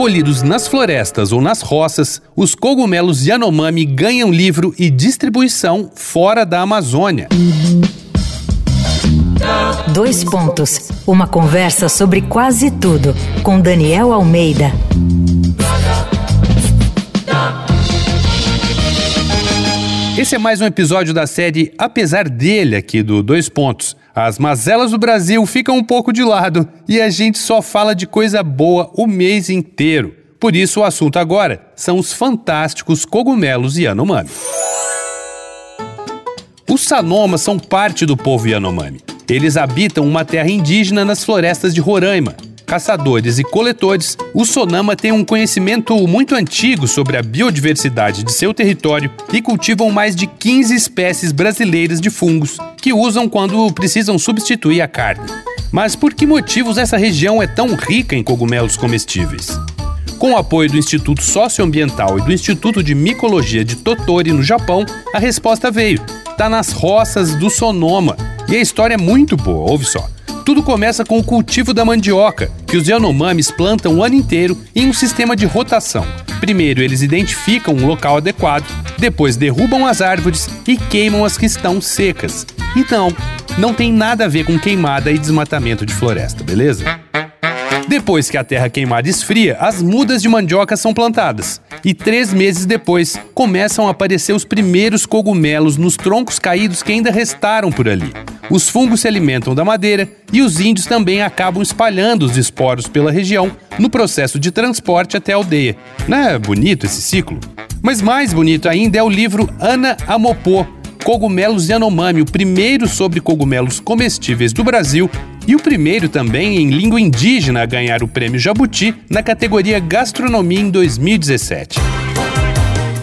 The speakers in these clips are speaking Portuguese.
Colhidos nas florestas ou nas roças, os cogumelos Yanomami ganham livro e distribuição fora da Amazônia. Dois pontos. Uma conversa sobre quase tudo com Daniel Almeida. Esse é mais um episódio da série Apesar dele aqui do Dois Pontos. As mazelas do Brasil ficam um pouco de lado e a gente só fala de coisa boa o mês inteiro. Por isso o assunto agora são os fantásticos cogumelos Yanomami. Os Sanomas são parte do povo Yanomami. Eles habitam uma terra indígena nas florestas de Roraima caçadores e coletores, o Sonama tem um conhecimento muito antigo sobre a biodiversidade de seu território e cultivam mais de 15 espécies brasileiras de fungos que usam quando precisam substituir a carne. Mas por que motivos essa região é tão rica em cogumelos comestíveis? Com o apoio do Instituto Socioambiental e do Instituto de Micologia de Totori, no Japão, a resposta veio. Está nas roças do Sonoma. E a história é muito boa, ouve só. Tudo começa com o cultivo da mandioca, que os Yanomamis plantam o ano inteiro em um sistema de rotação. Primeiro, eles identificam um local adequado, depois derrubam as árvores e queimam as que estão secas. Então, não tem nada a ver com queimada e desmatamento de floresta, beleza? Depois que a terra queimada esfria, as mudas de mandioca são plantadas. E três meses depois, começam a aparecer os primeiros cogumelos nos troncos caídos que ainda restaram por ali. Os fungos se alimentam da madeira e os índios também acabam espalhando os esporos pela região no processo de transporte até a aldeia. Não é bonito esse ciclo? Mas mais bonito ainda é o livro Ana Amopô, Cogumelos Yanomami, o primeiro sobre cogumelos comestíveis do Brasil e o primeiro também em língua indígena a ganhar o prêmio Jabuti na categoria Gastronomia em 2017.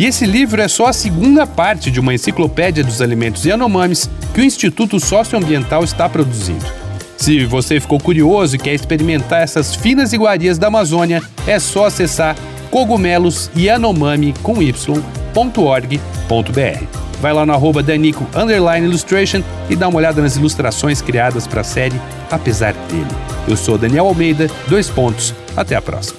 E esse livro é só a segunda parte de uma enciclopédia dos alimentos Yanomamis que o Instituto Socioambiental está produzindo. Se você ficou curioso e quer experimentar essas finas iguarias da Amazônia, é só acessar cogumelosyanomami com y.org.br. Vai lá no arroba Danico Illustration e dá uma olhada nas ilustrações criadas para a série Apesar dele. Eu sou Daniel Almeida, dois pontos. Até a próxima.